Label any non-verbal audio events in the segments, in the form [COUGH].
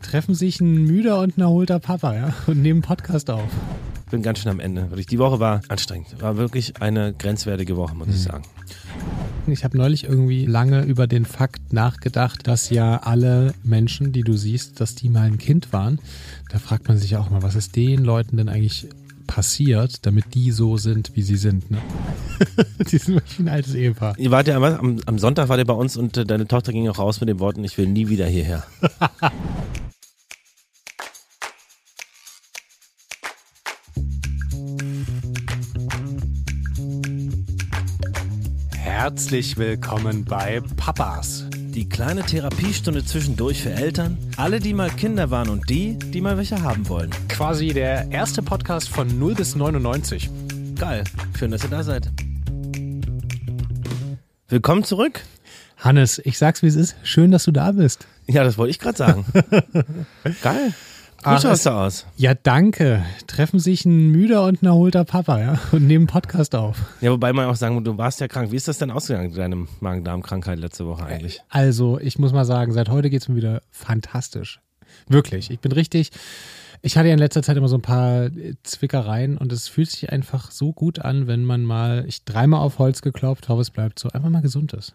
treffen sich ein müder und ein erholter Papa, ja, und nehmen Podcast auf. Bin ganz schön am Ende. Wirklich. Die Woche war anstrengend. War wirklich eine grenzwertige Woche, muss ich sagen. Ich habe neulich irgendwie lange über den Fakt nachgedacht, dass ja alle Menschen, die du siehst, dass die mal ein Kind waren. Da fragt man sich auch mal, was ist den Leuten denn eigentlich passiert, damit die so sind, wie sie sind. Ne? [LAUGHS] die sind wirklich ein altes Ehepaar. Ihr wart ja am, am Sonntag war ihr bei uns und äh, deine Tochter ging auch raus mit den Worten, ich will nie wieder hierher. [LAUGHS] Herzlich willkommen bei Papas. Die kleine Therapiestunde zwischendurch für Eltern, alle, die mal Kinder waren und die, die mal welche haben wollen. Quasi der erste Podcast von 0 bis 99. Geil. Schön, dass ihr da seid. Willkommen zurück. Hannes, ich sag's wie es ist. Schön, dass du da bist. Ja, das wollte ich gerade sagen. [LAUGHS] Geil. Gut Ach, schaust du aus. Ja, danke. Treffen sich ein müder und ein erholter Papa, ja, und nehmen Podcast auf. Ja, wobei man auch sagen, du warst ja krank. Wie ist das denn ausgegangen, deine Magen-Darm-Krankheit letzte Woche eigentlich? Also, ich muss mal sagen, seit heute geht's mir wieder fantastisch. Wirklich. Ich bin richtig. Ich hatte ja in letzter Zeit immer so ein paar Zwickereien und es fühlt sich einfach so gut an, wenn man mal, ich dreimal auf Holz geklopft, hoffe es bleibt so, einfach mal gesund ist.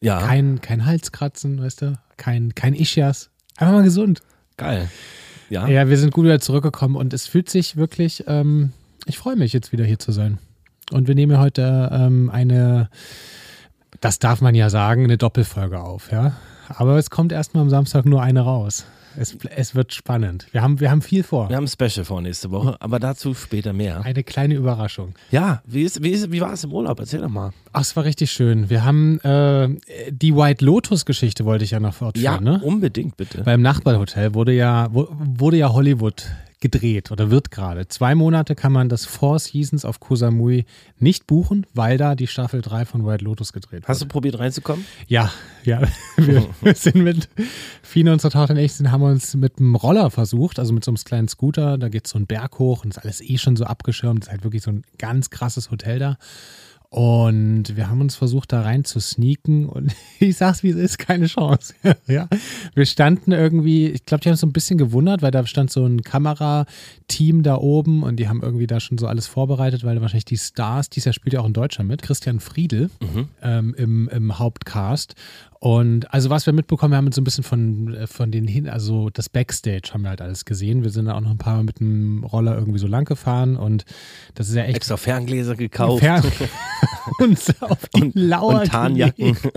Ja, Kein, kein Halskratzen, weißt du, kein, kein Ischias. Einfach mal gesund. geil. Ja, Ja, wir sind gut wieder zurückgekommen und es fühlt sich wirklich, ähm, ich freue mich jetzt wieder hier zu sein. Und wir nehmen heute ähm, eine, das darf man ja sagen, eine Doppelfolge auf, ja. Aber es kommt erstmal am Samstag nur eine raus. Es, es wird spannend. Wir haben, wir haben viel vor. wir haben ein Special vor nächste Woche, aber dazu später mehr. Eine kleine Überraschung. Ja, wie, ist, wie, ist, wie war es im Urlaub? Erzähl doch mal. Ach, es war richtig schön. Wir haben äh, die White Lotus-Geschichte wollte ich ja noch fortführen, Ja, ne? unbedingt bitte. Beim Nachbarhotel wurde ja, wurde ja Hollywood gedreht oder wird gerade. Zwei Monate kann man das Four Seasons auf Koh Samui nicht buchen, weil da die Staffel 3 von White Lotus gedreht Hast du probiert reinzukommen? Ja, ja. [LAUGHS] Wir, wir [LAUGHS] sind mit, Tochter und ich, sind, haben uns mit einem Roller versucht, also mit so einem kleinen Scooter. Da geht so einen Berg hoch und ist alles eh schon so abgeschirmt. ist halt wirklich so ein ganz krasses Hotel da. Und wir haben uns versucht, da rein zu sneaken und [LAUGHS] ich sag's wie es ist, keine Chance. [LAUGHS] ja. Wir standen irgendwie, ich glaube, die haben uns so ein bisschen gewundert, weil da stand so ein Kamerateam da oben und die haben irgendwie da schon so alles vorbereitet, weil wahrscheinlich die Stars, dieses Jahr spielt ja auch ein Deutscher mit, Christian Friedel ähm, im, im Hauptcast. Und also was wir mitbekommen, wir haben so ein bisschen von, äh, von den hin, also das Backstage haben wir halt alles gesehen. Wir sind da auch noch ein paar Mal mit dem Roller irgendwie so lang gefahren und das ist ja echt Extra Ferngläser gekauft. Fern [LAUGHS] uns auf die Und- Lauer und Tarnjacken. gelegt.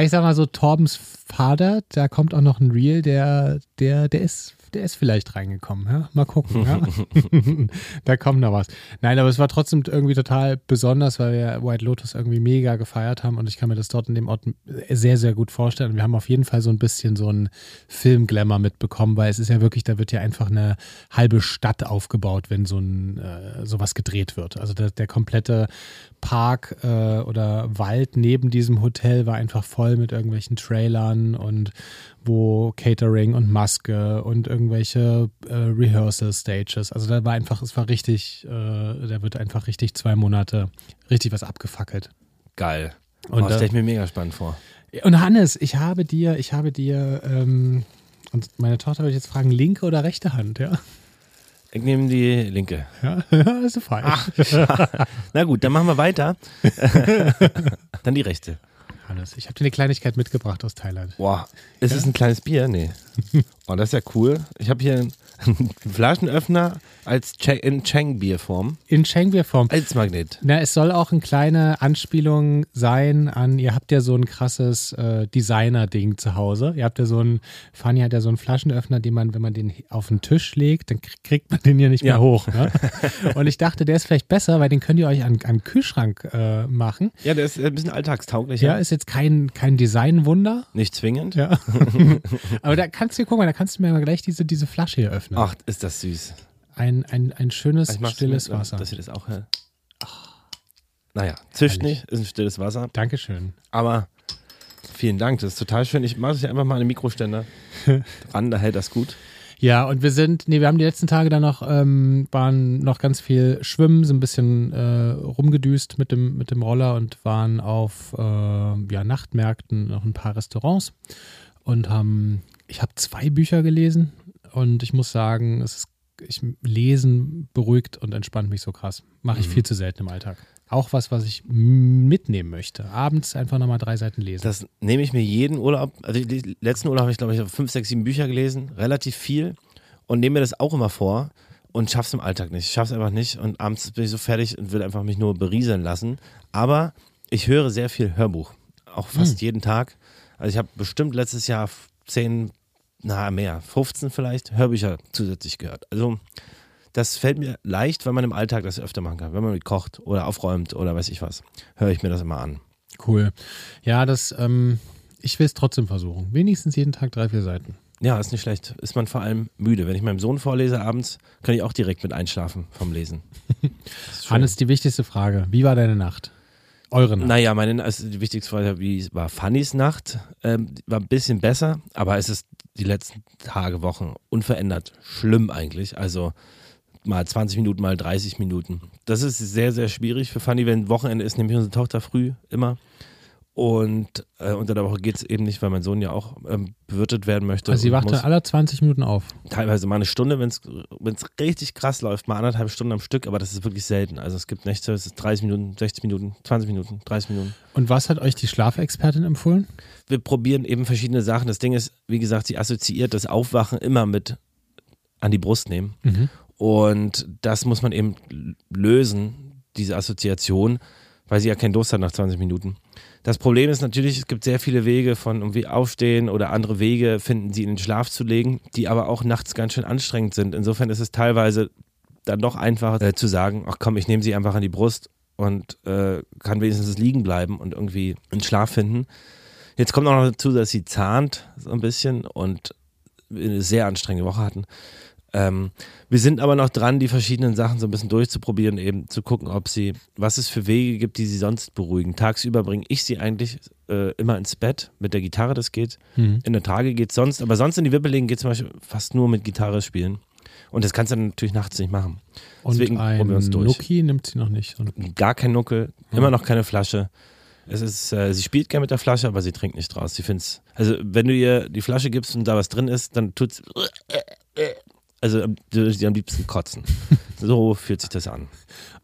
Ich sag mal so, Torbens Vater, da kommt auch noch ein Reel, der, der, der ist, der ist vielleicht reingekommen. Ja? Mal gucken. Ja? [LAUGHS] da kommt noch was. Nein, aber es war trotzdem irgendwie total besonders, weil wir White Lotus irgendwie mega gefeiert haben und ich kann mir das dort in dem Ort sehr, sehr gut vorstellen. Und wir haben auf jeden Fall so ein bisschen so einen Film-Glamour mitbekommen, weil es ist ja wirklich, da wird ja einfach eine halbe Stadt aufgebaut, wenn so ein äh, sowas gedreht wird. Also der, der komplette Park äh, oder Wald neben diesem Hotel war einfach voll mit irgendwelchen Trailern und wo Catering und Maske und irgendwelche äh, Rehearsal Stages. Also da war einfach, es war richtig, äh, da wird einfach richtig zwei Monate richtig was abgefackelt. Geil. Und oh, das da- stelle ich mir mega spannend vor. Und Hannes, ich habe dir, ich habe dir, ähm, und meine Tochter würde ich jetzt fragen, linke oder rechte Hand, ja? Ich nehme die linke. Ja, [LAUGHS] das ist falsch. [LAUGHS] Na gut, dann machen wir weiter. [LAUGHS] dann die rechte. Hannes, ich habe dir eine Kleinigkeit mitgebracht aus Thailand. Boah, ist es ein kleines Bier? Nee. [LAUGHS] Oh, das ist ja cool. Ich habe hier einen [LAUGHS] Flaschenöffner als Che in Cheng-Bierform. In Schengbierform. Als Magnet. Na, es soll auch eine kleine Anspielung sein an, ihr habt ja so ein krasses äh, Designer-Ding zu Hause. Ihr habt ja so ein, Fanny hat ja so einen Flaschenöffner, den man, wenn man den auf den Tisch legt, dann krie- kriegt man den ja nicht Ja. mehr hoch. Ne? [LAUGHS] Und ich dachte, der ist vielleicht besser, weil den könnt ihr euch an, an den Kühlschrank äh, machen. Ja, der ist ein bisschen alltagstauglicher. Ja, ist jetzt kein, kein Designwunder. Nicht zwingend. Ja. [LAUGHS] Aber da kannst du, guck mal, da kannst du mir mal gleich diese, diese Flasche hier öffnen. Ach, ist das süß. Ein, ein, ein schönes, mach's stilles mit, Wasser. Dass ihr das auch hört. Naja, zischt nicht, ist ein stilles Wasser. Dankeschön. Aber vielen Dank, das ist total schön. Ich mache das ja einfach mal an den Mikroständer [LAUGHS] ran, da hält das gut. Ja, und wir sind, nee, wir haben die letzten Tage dann noch, ähm, waren noch ganz viel schwimmen, sind ein bisschen äh, rumgedüst mit dem, mit dem Roller und waren auf äh, ja, Nachtmärkten, noch ein paar Restaurants. und haben, ich habe zwei Bücher gelesen und ich muss sagen, es ist, ich, Lesen beruhigt und entspannt mich so krass. Mache ich Mhm. viel zu selten im Alltag. Auch was, was ich mitnehmen möchte. Abends einfach nochmal drei Seiten lesen. Das nehme ich mir jeden Urlaub, also letzten Urlaub habe ich glaube ich fünf, sechs, sieben Bücher gelesen, relativ viel und nehme mir das auch immer vor und schaff's im Alltag nicht. Ich schaff's einfach nicht und abends bin ich so fertig und will einfach mich nur berieseln lassen. Aber ich höre sehr viel Hörbuch, auch fast jeden Tag. Also ich habe bestimmt letztes Jahr zehn, na mehr, 15 vielleicht Hörbücher zusätzlich gehört. Also das fällt mir leicht, wenn man im Alltag das öfter machen kann. Wenn man kocht oder aufräumt oder weiß ich was, höre ich mir das immer an. Cool. Ja, das, ähm, ich will es trotzdem versuchen. Wenigstens jeden Tag drei, vier Seiten. Ja, ist nicht schlecht. Ist man vor allem müde. Wenn ich meinem Sohn vorlese abends, kann ich auch direkt mit einschlafen vom Lesen. [LAUGHS] Hannes, die wichtigste Frage. Wie war deine Nacht? Eure Nacht. Naja, meine, also die wichtigste Frage wie war Fannys Nacht. Ähm, war ein bisschen besser, aber es ist die letzten Tage, Wochen unverändert schlimm eigentlich. Also mal 20 Minuten, mal 30 Minuten. Das ist sehr, sehr schwierig für Fanny, wenn Wochenende ist, nämlich unsere Tochter früh immer. Und äh, unter der Woche geht es eben nicht, weil mein Sohn ja auch ähm, bewirtet werden möchte. also sie wachte muss- alle 20 Minuten auf. teilweise mal eine Stunde, wenn es richtig krass läuft, mal anderthalb Stunden am Stück, aber das ist wirklich selten. Also es gibt Nächte, es ist 30 Minuten, 60 Minuten, 20 Minuten, 30 Minuten. Und was hat euch die Schlafexpertin empfohlen? Wir probieren eben verschiedene Sachen. Das Ding ist, wie gesagt, sie assoziiert das Aufwachen immer mit an die Brust nehmen. Und das muss man eben lösen, diese Assoziation, weil sie ja keinen Durst hat nach 20 Minuten. Das Problem ist natürlich, es gibt sehr viele Wege von irgendwie aufstehen oder andere Wege finden, sie in den Schlaf zu legen, die aber auch nachts ganz schön anstrengend sind. Insofern ist es teilweise dann doch einfacher äh, zu sagen, ach komm, ich nehme sie einfach an die Brust und äh, kann wenigstens liegen bleiben und irgendwie einen Schlaf finden. Jetzt kommt auch noch dazu, dass sie zahnt so ein bisschen und eine sehr anstrengende Woche hatten. Ähm, wir sind aber noch dran, die verschiedenen Sachen so ein bisschen durchzuprobieren, eben zu gucken, ob sie, was es für Wege gibt, die sie sonst beruhigen. Tagsüber bringe ich sie eigentlich äh, immer ins Bett mit der Gitarre, das geht. Mhm. In der Tage geht sonst, aber sonst in die Wippe legen geht zum Beispiel fast nur mit Gitarre spielen. Und das kannst du dann natürlich nachts nicht machen. Und Deswegen ein probieren wir uns durch. Nuki nimmt sie noch nicht. Gar kein Nuckel, immer noch keine Flasche. Es ist, äh, sie spielt gerne mit der Flasche, aber sie trinkt nicht draus. Sie find's, also wenn du ihr die Flasche gibst und da was drin ist, dann tut's, also sie am liebsten kotzen. [LAUGHS] so fühlt sich das an.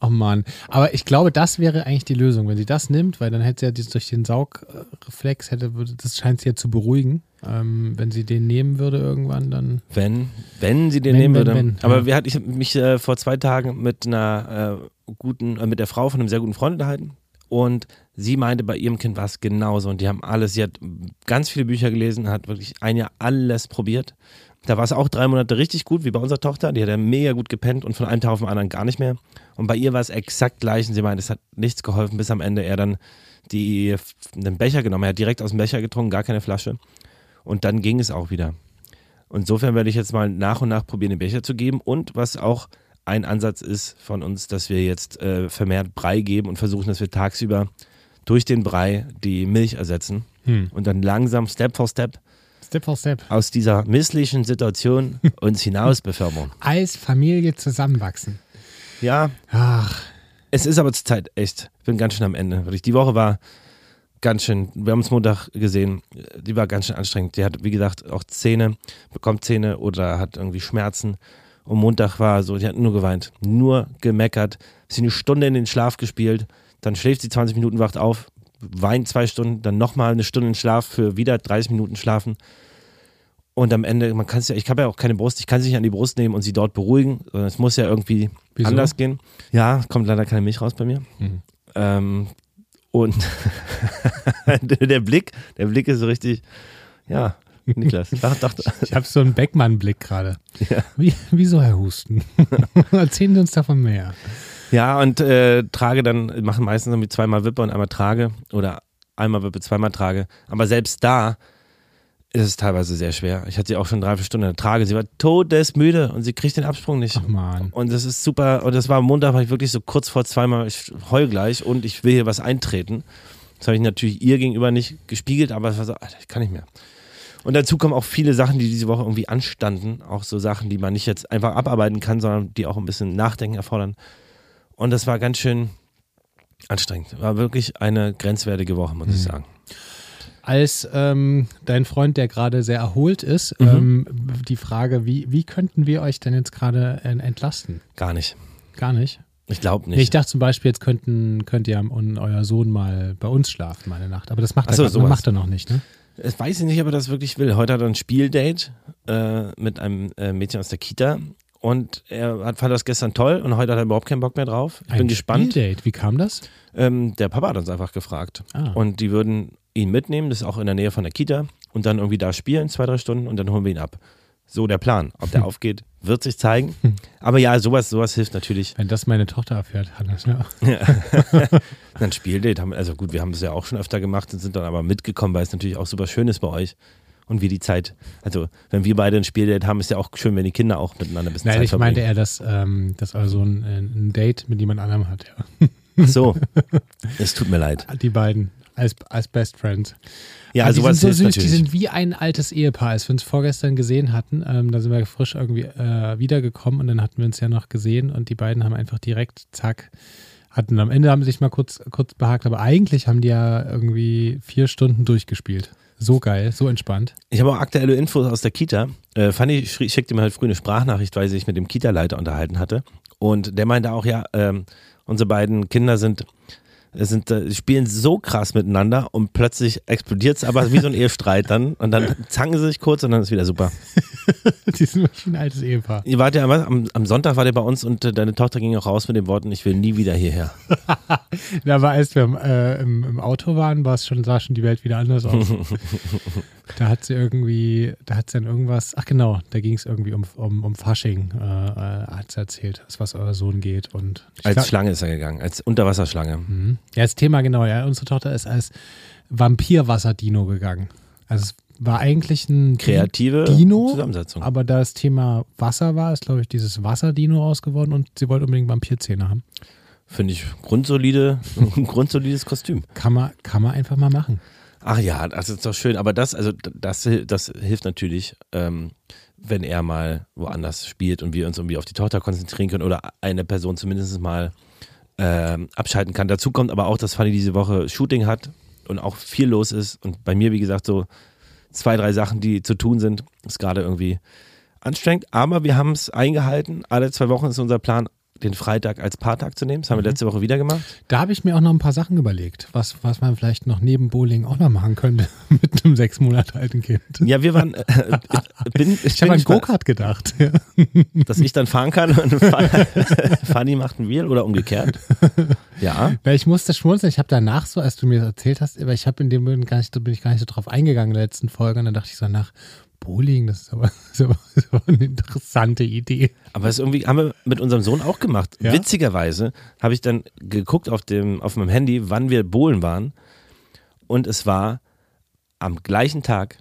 Oh Mann. Aber ich glaube, das wäre eigentlich die Lösung, wenn sie das nimmt, weil dann hätte sie ja durch den Saugreflex, hätte, das scheint sie ja zu beruhigen. Ähm, wenn sie den nehmen würde irgendwann, dann. Wenn, wenn sie den Wenn, nehmen wenn, würde. wenn, Aber ja. wir ich habe mich äh, vor zwei Tagen mit einer äh, guten, äh, mit der Frau von einem sehr guten Freund unterhalten. Und sie meinte, bei ihrem Kind war es genauso. Und die haben alles, sie hat ganz viele Bücher gelesen, hat wirklich ein Jahr alles probiert. Da war es auch drei Monate richtig gut, wie bei unserer Tochter. Die hat ja mega gut gepennt und von einem Tag auf den anderen gar nicht mehr. Und bei ihr war es exakt gleich. Und sie meinte, es hat nichts geholfen, bis am Ende er dann die, den Becher genommen hat. Er hat direkt aus dem Becher getrunken, gar keine Flasche. Und dann ging es auch wieder. Und insofern werde ich jetzt mal nach und nach probieren, den Becher zu geben. Und was auch ein Ansatz ist von uns, dass wir jetzt äh, vermehrt Brei geben und versuchen, dass wir tagsüber durch den Brei die Milch ersetzen Hm. und dann langsam, Step for Step, Step for Step. aus dieser misslichen Situation [LAUGHS] uns hinaus befördern. Als Familie zusammenwachsen. Ja, Ach, es ist aber zur Zeit echt. Ich bin ganz schön am Ende. Die Woche war ganz schön, wir haben es Montag gesehen, die war ganz schön anstrengend. Die hat, wie gesagt, auch Zähne, bekommt Zähne oder hat irgendwie Schmerzen. Und Montag war so, die hat nur geweint, nur gemeckert. Sie eine Stunde in den Schlaf gespielt, dann schläft sie 20 Minuten, wacht auf, weint zwei Stunden, dann nochmal eine Stunde Schlaf für wieder 30 Minuten schlafen. Und am Ende, man kann es ja, ich habe ja auch keine Brust, ich kann sie nicht an die Brust nehmen und sie dort beruhigen, sondern es muss ja irgendwie Wieso? anders gehen. Ja, kommt leider keine Milch raus bei mir. Mhm. Ähm, und [LAUGHS] der Blick, der Blick ist so richtig, ja, Niklas, [LAUGHS] doch, doch, ich habe so einen Beckmann-Blick gerade. Ja. Wie, wieso, Herr Husten? [LAUGHS] Erzählen Sie uns davon mehr. Ja, und äh, trage dann, machen meistens irgendwie zweimal Wippe und einmal trage oder einmal Wippe, zweimal trage. Aber selbst da ist es teilweise sehr schwer. Ich hatte sie auch schon drei, vier Stunden Trage. Sie war todesmüde und sie kriegt den Absprung nicht. Ach man. Und das ist super. Und das war am Montag, war ich wirklich so kurz vor zweimal, ich heul gleich und ich will hier was eintreten. Das habe ich natürlich ihr gegenüber nicht gespiegelt, aber es war so, Alter, ich kann nicht mehr. Und dazu kommen auch viele Sachen, die diese Woche irgendwie anstanden. Auch so Sachen, die man nicht jetzt einfach abarbeiten kann, sondern die auch ein bisschen Nachdenken erfordern. Und das war ganz schön anstrengend. War wirklich eine grenzwertige Woche, muss ich sagen. als ähm, dein Freund, der gerade sehr erholt ist, Mhm. ähm, die Frage, wie, wie könnten wir euch denn jetzt gerade äh, entlasten? Gar nicht. Gar nicht. Ich glaube Nee, ich nicht. dachte zum Beispiel, jetzt könnten, könnt ihr und euer Sohn mal bei uns schlafen, meine Nacht. Aber das macht, so, er, grad- sowas. macht er noch nicht, ne? Ich weiß nicht, ob er das wirklich will. Heute hat er ein Spieldate äh, mit einem äh, Mädchen aus der Kita und er hat, fand das gestern toll und heute hat er überhaupt keinen Bock mehr drauf. Ich bin Ein gespannt. Spieldate, wie kam das? Ähm, der Papa hat uns einfach gefragt Ah. und die würden ihn mitnehmen, das ist auch in der Nähe von der Kita und dann irgendwie da spielen, zwei, drei Stunden und dann holen wir ihn ab. So der Plan. Ob der [LAUGHS] aufgeht, wird sich zeigen. Aber ja, sowas, sowas hilft natürlich. Wenn das meine Tochter erfährt, Hannes, ja. [LAUGHS] Ein Spieldate haben, also gut, wir haben es ja auch schon öfter gemacht und sind dann aber mitgekommen, weil es natürlich auch super schön ist bei euch. Und wie die Zeit, also wenn wir beide ein Spieldate haben, ist ja auch schön, wenn die Kinder auch miteinander ein bisschen Nein, Zeit ich meinte eher, dass, ähm, dass also ein, ein Date mit jemand anderem hat, ja. Ach so, es tut mir leid. Die beiden als, als Best Friends. Ja, Aber die sind so süß, die natürlich. sind wie ein altes Ehepaar, als wir uns vorgestern gesehen hatten. Ähm, da sind wir frisch irgendwie äh, wiedergekommen und dann hatten wir uns ja noch gesehen und die beiden haben einfach direkt, zack, hatten am Ende haben sie sich mal kurz, kurz behagt, aber eigentlich haben die ja irgendwie vier Stunden durchgespielt. So geil, so entspannt. Ich habe auch aktuelle Infos aus der Kita. Äh, Fanny schickte mir halt früh eine Sprachnachricht, weil sie sich mit dem Kita-Leiter unterhalten hatte. Und der meinte auch, ja, ähm, unsere beiden Kinder sind, sind äh, spielen so krass miteinander und plötzlich explodiert es aber wie so ein Ehestreit dann. Und dann zanken sie sich kurz und dann ist wieder super. [LAUGHS] die sind wirklich ein altes Ehepaar. Ihr wart ja am, am Sonntag war der bei uns und äh, deine Tochter ging auch raus mit den Worten, ich will nie wieder hierher. [LAUGHS] Ja, aber als wir im, äh, im, im Auto waren, war es schon, sah schon die Welt wieder anders aus. [LAUGHS] da hat sie irgendwie, da hat sie dann irgendwas, ach genau, da ging es irgendwie um, um, um Fasching, äh, äh, hat sie erzählt, was euer Sohn geht. Und Als glaub- Schlange ist er gegangen, als Unterwasserschlange. Mhm. Ja, das Thema genau, ja, unsere Tochter ist als Vampirwasserdino gegangen. Also es war eigentlich ein Kreative Dino, Zusammensetzung. aber da das Thema Wasser war, ist glaube ich dieses Wasserdino rausgeworden und sie wollte unbedingt Vampirzähne haben. Finde ich grundsolide, ein [LAUGHS] grundsolides Kostüm. Kann man, kann man einfach mal machen. Ach ja, das ist doch schön. Aber das, also das, das hilft natürlich, ähm, wenn er mal woanders spielt und wir uns irgendwie auf die Tochter konzentrieren können oder eine Person zumindest mal ähm, abschalten kann. Dazu kommt aber auch, dass Fanny diese Woche Shooting hat und auch viel los ist. Und bei mir, wie gesagt, so zwei, drei Sachen, die zu tun sind, ist gerade irgendwie anstrengend. Aber wir haben es eingehalten. Alle zwei Wochen ist unser Plan, den Freitag als Paartag zu nehmen. Das haben wir letzte Woche wieder gemacht. Da habe ich mir auch noch ein paar Sachen überlegt, was, was man vielleicht noch neben Bowling auch noch machen könnte [LAUGHS] mit einem sechs Monate alten Kind. Ja, wir waren. Äh, bin, [LAUGHS] ich habe an. Go-Kart gedacht. Ja. dass ich dann fahren kann und [LAUGHS] Fa- Fanny macht ein Wheel oder umgekehrt. Ja. Weil ich musste schmunzeln. Ich habe danach so, als du mir das erzählt hast, aber ich habe in dem Moment gar nicht, da bin ich gar nicht so drauf eingegangen in der letzten Folge. Und dann dachte ich so nach, Bowling, das ist aber, [LAUGHS] das ist aber, das ist aber eine interessante Idee. Aber das irgendwie haben wir mit unserem Sohn auch gemacht. Ja? Witzigerweise habe ich dann geguckt auf dem auf meinem Handy, wann wir bowlen waren. Und es war am gleichen Tag,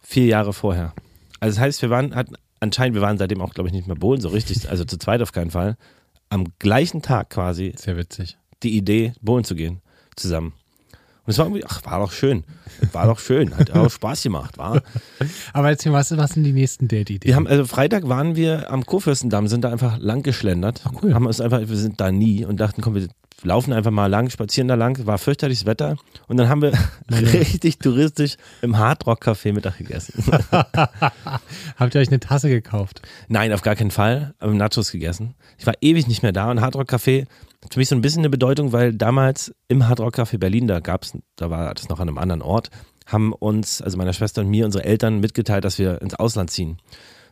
vier Jahre vorher. Also das heißt, wir waren, hatten anscheinend, wir waren seitdem auch, glaube ich, nicht mehr bowlen, so richtig, also zu zweit auf keinen Fall. Am gleichen Tag quasi Sehr witzig. die Idee, bowlen zu gehen, zusammen. Und es war irgendwie, ach, war doch schön. War doch schön. Hat auch Spaß gemacht, war. [LAUGHS] Aber erzähl, was, was sind die nächsten Date-Ideen? Wir haben, also Freitag waren wir am Kurfürstendamm, sind da einfach lang geschlendert. Ach, cool. Haben uns einfach, wir sind da nie und dachten, komm, wir laufen einfach mal lang, spazieren da lang. War fürchterliches Wetter. Und dann haben wir [LAUGHS] richtig touristisch im Hardrock-Café Mittag gegessen. [LAUGHS] Habt ihr euch eine Tasse gekauft? Nein, auf gar keinen Fall. Aber Nachos gegessen. Ich war ewig nicht mehr da und Hardrock Café hat für mich so ein bisschen eine Bedeutung, weil damals im Hardrock Café Berlin, da gab's, da war das noch an einem anderen Ort, haben uns, also meiner Schwester und mir, unsere Eltern mitgeteilt, dass wir ins Ausland ziehen.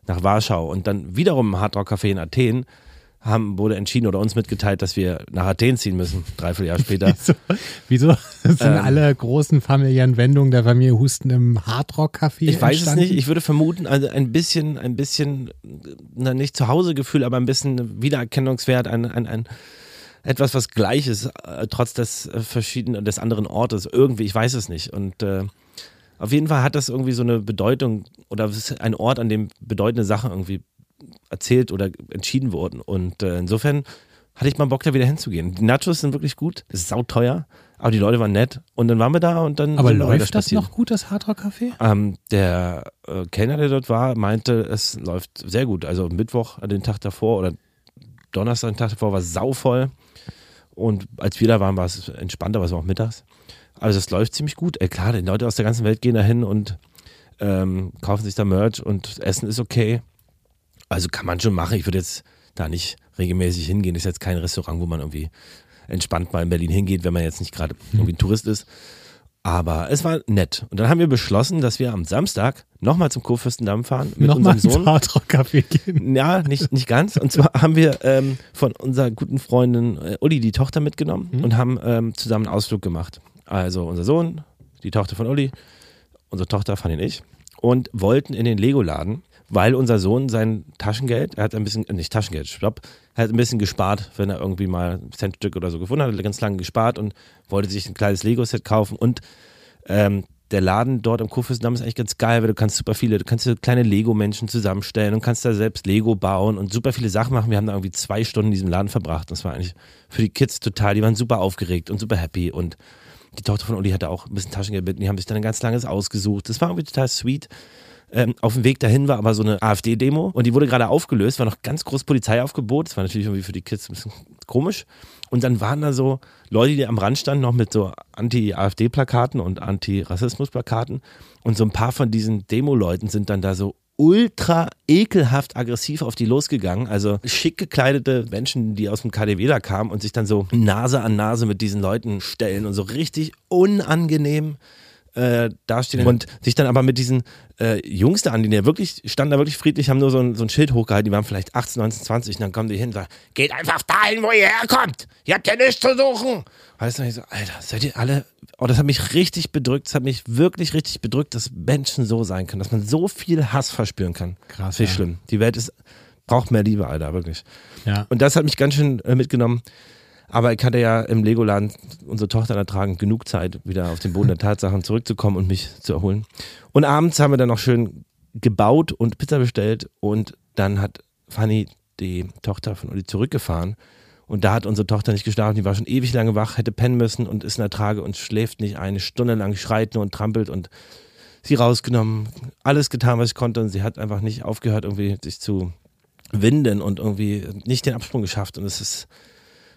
Nach Warschau. Und dann wiederum im Hardrock Café in Athen haben, wurde entschieden oder uns mitgeteilt, dass wir nach Athen ziehen müssen, dreiviertel Jahr später. [LAUGHS] Wieso? Wieso sind Ähm. alle großen familiären Wendungen der Familie Husten im Hardrock-Café Ich weiß es nicht. Ich würde vermuten, also ein bisschen, ein bisschen, na, nicht Zuhausegefühl, aber ein bisschen Wiedererkennungswert, ein, ein, ein etwas, was gleich ist, äh, trotz des äh, verschiedenen, des anderen Ortes. Irgendwie, ich weiß es nicht. Und äh, auf jeden Fall hat das irgendwie so eine Bedeutung oder ein Ort, an dem bedeutende Sachen irgendwie erzählt oder entschieden wurden. Und äh, insofern hatte ich mal Bock, da wieder hinzugehen. Die Nachos sind wirklich gut, es ist sauteuer, aber die Leute waren nett. Und dann waren wir da und dann Aber läuft das noch gut, das Hardrock-Café? Ähm, der äh, Kellner, der dort war, meinte, es läuft sehr gut. Also Mittwoch, an den Tag davor oder Donnerstag, den Tag davor war es sauvoll. Und als wir da waren, war es entspannter, aber es war auch mittags. Also es läuft ziemlich gut. Ey, klar, die Leute aus der ganzen Welt gehen da hin und ähm, kaufen sich da Merch und Essen ist okay. Also kann man schon machen. Ich würde jetzt da nicht regelmäßig hingehen. Ist jetzt kein Restaurant, wo man irgendwie entspannt mal in Berlin hingeht, wenn man jetzt nicht gerade irgendwie ein Tourist ist. Aber es war nett. Und dann haben wir beschlossen, dass wir am Samstag nochmal zum Kurfürstendamm fahren mit Nochmal unserem Sohn. Hardrock-Café gehen. Ja, nicht, nicht ganz. Und zwar haben wir ähm, von unserer guten Freundin äh, Uli die Tochter mitgenommen Mhm. und haben ähm, zusammen einen Ausflug gemacht. Also unser Sohn, die Tochter von Uli, unsere Tochter Fanny und ich und wollten in den Lego-Laden, weil unser Sohn sein Taschengeld, er hat ein bisschen, äh, nicht Taschengeld, stopp, er hat ein bisschen gespart, wenn er irgendwie mal ein Centstück oder so gefunden hat, hat ganz lange gespart und wollte sich ein kleines Lego-Set kaufen und ähm, der Laden dort am Kurfürstendamm ist eigentlich ganz geil, weil du kannst super viele, du kannst kleine Lego-Menschen zusammenstellen und kannst da selbst Lego bauen und super viele Sachen machen. Wir haben da irgendwie zwei Stunden in diesem Laden verbracht. Das war eigentlich für die Kids total, die waren super aufgeregt und super happy und die Tochter von Uli hatte auch ein bisschen Taschengeld mit, die haben sich dann ein ganz langes ausgesucht. Das war irgendwie total sweet. Ähm, auf dem Weg dahin war aber so eine AfD-Demo und die wurde gerade aufgelöst, war noch ganz groß Polizeiaufgebot. Das war natürlich irgendwie für die Kids ein bisschen komisch. Und dann waren da so Leute, die am Rand standen, noch mit so Anti-AfD-Plakaten und Anti-Rassismus-Plakaten. Und so ein paar von diesen Demo-Leuten sind dann da so ultra ekelhaft aggressiv auf die losgegangen. Also schick gekleidete Menschen, die aus dem KDW da kamen und sich dann so Nase an Nase mit diesen Leuten stellen und so richtig unangenehm äh, dastehen und sich dann aber mit diesen äh, Jungs da an, die ja wirklich, standen da wirklich friedlich, haben nur so ein, so ein Schild hochgehalten, die waren vielleicht 18, 19, 20 und dann kommen die hin und sagen, geht einfach dahin, wo ihr herkommt, ihr habt ja nichts zu suchen. Weißt du, ich so, Alter, seid ihr alle, oh, das hat mich richtig bedrückt, das hat mich wirklich richtig bedrückt, dass Menschen so sein können, dass man so viel Hass verspüren kann. Krass, Finde ich ja. schlimm. Die Welt ist, braucht mehr Liebe, Alter, wirklich. Ja. Und das hat mich ganz schön äh, mitgenommen. Aber ich hatte ja im Legoland unsere Tochter ertragen genug Zeit, wieder auf den Boden der Tatsachen zurückzukommen und mich zu erholen. Und abends haben wir dann noch schön gebaut und Pizza bestellt und dann hat Fanny die Tochter von Uli zurückgefahren. Und da hat unsere Tochter nicht geschlafen, die war schon ewig lange wach, hätte pennen müssen und ist in der Trage und schläft nicht eine Stunde lang, schreit nur und trampelt und sie rausgenommen, alles getan, was ich konnte. Und sie hat einfach nicht aufgehört, irgendwie sich zu winden und irgendwie nicht den Absprung geschafft. Und es ist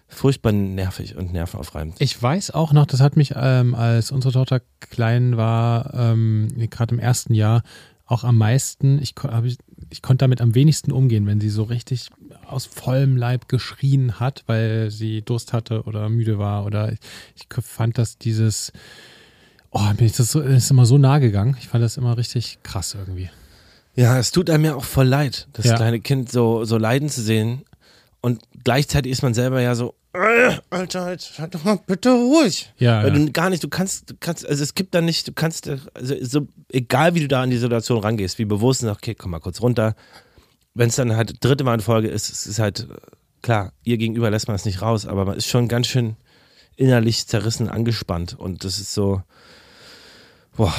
furchtbar nervig und nervenaufreibend. Ich weiß auch noch, das hat mich, ähm, als unsere Tochter klein war, ähm, gerade im ersten Jahr, auch am meisten, ich, ich, ich konnte damit am wenigsten umgehen, wenn sie so richtig aus vollem Leib geschrien hat, weil sie Durst hatte oder müde war oder ich, ich fand das dieses, oh, mir ist das, so, ist immer so nah gegangen. Ich fand das immer richtig krass irgendwie. Ja, es tut einem ja auch voll leid, das Ja. kleine Kind so, so leiden zu sehen. Und gleichzeitig ist man selber ja so, äh, Alter, jetzt halt doch mal bitte ruhig. Ja, Weil ja. du gar nicht, du kannst, du kannst, also es gibt da nicht, du kannst, äh, also so, egal wie du da an die Situation rangehst, wie bewusst, und okay, komm mal kurz runter. Wenn es dann halt dritte Mal in Folge ist, es ist halt, äh, klar, ihr gegenüber lässt man es nicht raus, aber man ist schon ganz schön innerlich zerrissen, angespannt. Und das ist so, boah,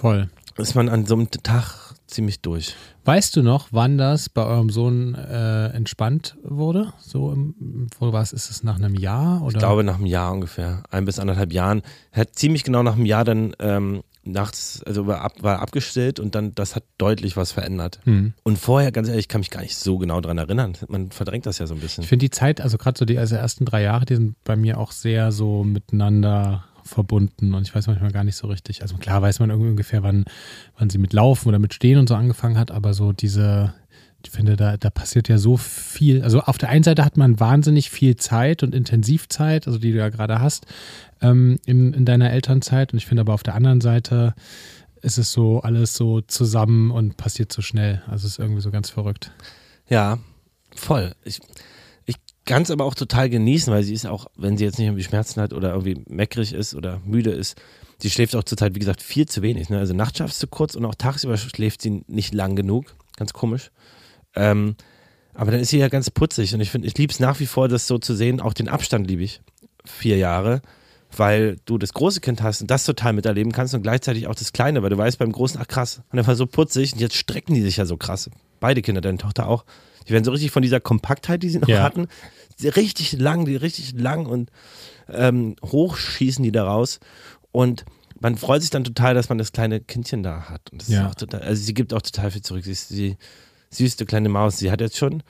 Voll. ist man an so einem Tag ziemlich durch. Weißt du noch, wann das bei eurem Sohn äh, entspannt wurde? So im, vor was ist es nach einem Jahr oder? Ich glaube nach einem Jahr ungefähr, ein bis anderthalb Jahren. Hat ziemlich genau nach einem Jahr dann ähm, nachts, also war, ab, war abgestellt und dann, das hat deutlich was verändert. Hm. Und vorher, ganz ehrlich, ich kann mich gar nicht so genau dran erinnern. Man verdrängt das ja so ein bisschen. Ich finde die Zeit, also gerade so die also ersten drei Jahre, die sind bei mir auch sehr so miteinander verbunden und ich weiß manchmal gar nicht so richtig. Also klar weiß man irgendwie ungefähr, wann, wann sie mit Laufen oder mit Stehen und so angefangen hat, aber so diese, ich finde, da, da passiert ja so viel. Also auf der einen Seite hat man wahnsinnig viel Zeit und Intensivzeit, also die du ja gerade hast, ähm, in, in deiner Elternzeit. Und ich finde aber auf der anderen Seite ist es so alles so zusammen und passiert so schnell. Also es ist irgendwie so ganz verrückt. Ja, voll. Ich, kann es aber auch total genießen, weil sie ist auch, wenn sie jetzt nicht irgendwie Schmerzen hat oder irgendwie meckrig ist oder müde ist, sie schläft auch zurzeit, wie gesagt, viel zu wenig. Ne? Also nachts schafft sie zu kurz und auch tagsüber schläft sie nicht lang genug. Ganz komisch. Ähm, aber dann ist sie ja ganz putzig und ich finde, ich liebe es nach wie vor, das so zu sehen. Auch den Abstand liebe ich. Vier Jahre. Weil du das große Kind hast und das total miterleben kannst und gleichzeitig auch das kleine, weil du weißt beim großen, ach krass, und er war so putzig und jetzt strecken die sich ja so krass. Beide Kinder, deine Tochter auch. Die werden so richtig von dieser Kompaktheit, die sie noch Ja. hatten, richtig lang, die richtig lang und ähm, hoch schießen die da raus. Und man freut sich dann total, dass man das kleine Kindchen da hat. Und das Ja. ist auch total, also sie gibt auch total viel zurück. Sie ist die süßste kleine Maus. Sie hat jetzt schon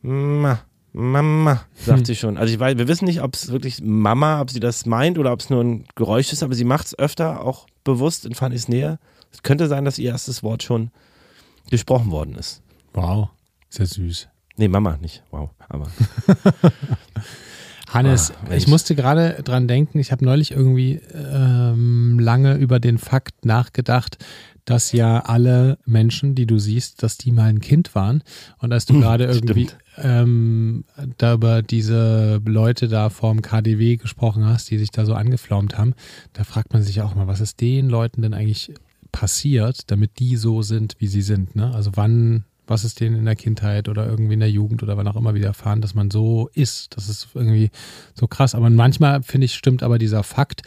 ma, Mama, sagt hm. sie schon. Also ich weiß, wir wissen nicht, ob es wirklich Mama, ob sie das meint oder ob es nur ein Geräusch ist, aber sie macht es öfter, auch bewusst in Fannys Nähe. Es könnte sein, dass ihr erstes Wort schon gesprochen worden ist. Wow, sehr süß. Nee, Mama nicht. Wow, aber. [LAUGHS] Hannes, ah, ich musste gerade dran denken, ich habe neulich irgendwie ähm, lange über den Fakt nachgedacht, dass ja alle Menschen, die du siehst, dass die mal ein Kind waren. Und als du hm, gerade irgendwie ähm, da über diese Leute da vorm KDW gesprochen hast, die sich da so angeflaumt haben, da fragt man sich auch mal, was ist den Leuten denn eigentlich passiert, damit die so sind, wie sie sind. Ne? Also wann was ist denen in der Kindheit oder irgendwie in der Jugend oder wann auch immer wieder erfahren, dass man so ist. Das ist irgendwie so krass. Aber manchmal, finde ich, stimmt aber dieser Fakt,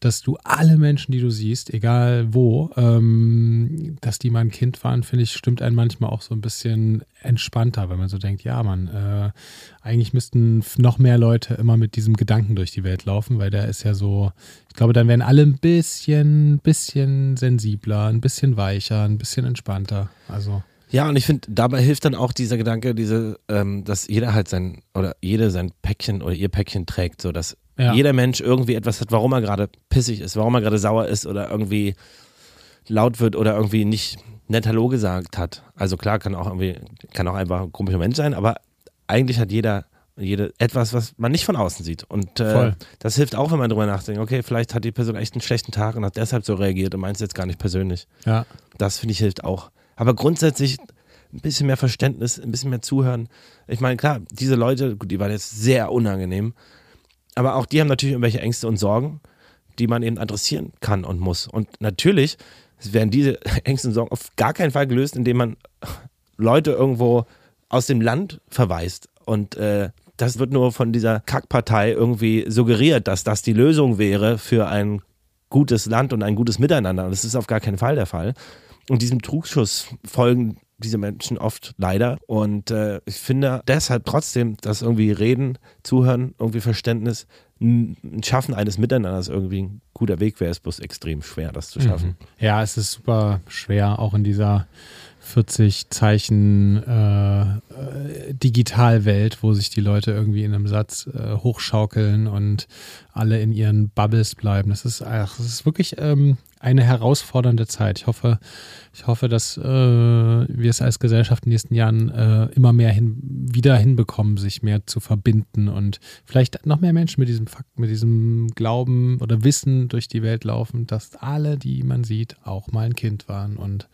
dass du alle Menschen, die du siehst, egal wo, ähm, dass die mal ein Kind waren, finde ich, stimmt einen manchmal auch so ein bisschen entspannter, wenn man so denkt, ja, man, äh, eigentlich müssten noch mehr Leute immer mit diesem Gedanken durch die Welt laufen, weil der ist ja so, ich glaube, dann werden alle ein bisschen, bisschen sensibler, ein bisschen weicher, ein bisschen entspannter. Also. Ja, und ich finde, dabei hilft dann auch dieser Gedanke, diese, ähm, dass jeder halt sein oder jede sein Päckchen oder ihr Päckchen trägt, so dass ja. jeder Mensch irgendwie etwas hat, warum er gerade pissig ist, warum er gerade sauer ist oder irgendwie laut wird oder irgendwie nicht nett Hallo gesagt hat. Also klar, kann auch irgendwie, kann auch einfach ein komischer Mensch sein, aber eigentlich hat jeder jede, etwas, was man nicht von außen sieht. Und äh, das hilft auch, wenn man drüber nachdenkt, okay, vielleicht hat die Person echt einen schlechten Tag und hat deshalb so reagiert und meint es jetzt gar nicht persönlich. Ja. Das finde ich hilft auch. Aber grundsätzlich ein bisschen mehr Verständnis, ein bisschen mehr Zuhören. Ich meine, klar, diese Leute, gut, die waren jetzt sehr unangenehm, aber auch die haben natürlich irgendwelche Ängste und Sorgen, die man eben adressieren kann und muss. Und natürlich werden diese [LAUGHS] Ängste und Sorgen auf gar keinen Fall gelöst, indem man Leute irgendwo aus dem Land verweist. Und äh, das wird nur von dieser Kackpartei irgendwie suggeriert, dass das die Lösung wäre für ein gutes Land und ein gutes Miteinander. Und das ist auf gar keinen Fall der Fall. Und diesem Trugschuss folgen diese Menschen oft leider. Und äh, ich finde deshalb trotzdem, dass irgendwie Reden, Zuhören, irgendwie Verständnis, ein Schaffen eines Miteinanders irgendwie ein guter Weg wäre, ist bloß extrem schwer, das zu schaffen. Mhm. Ja, es ist super schwer, auch in dieser 40 Zeichen äh, äh, Digitalwelt, wo sich die Leute irgendwie in einem Satz äh, hochschaukeln und alle in ihren Bubbles bleiben. Das ist, ach, das ist wirklich ähm, eine herausfordernde Zeit. Ich hoffe, ich hoffe, dass äh, wir es als Gesellschaft in den nächsten Jahren äh, immer mehr hin, wieder hinbekommen, sich mehr zu verbinden und vielleicht noch mehr Menschen mit diesem Fakt, mit diesem Glauben oder Wissen durch die Welt laufen, dass alle, die man sieht, auch mal ein Kind waren und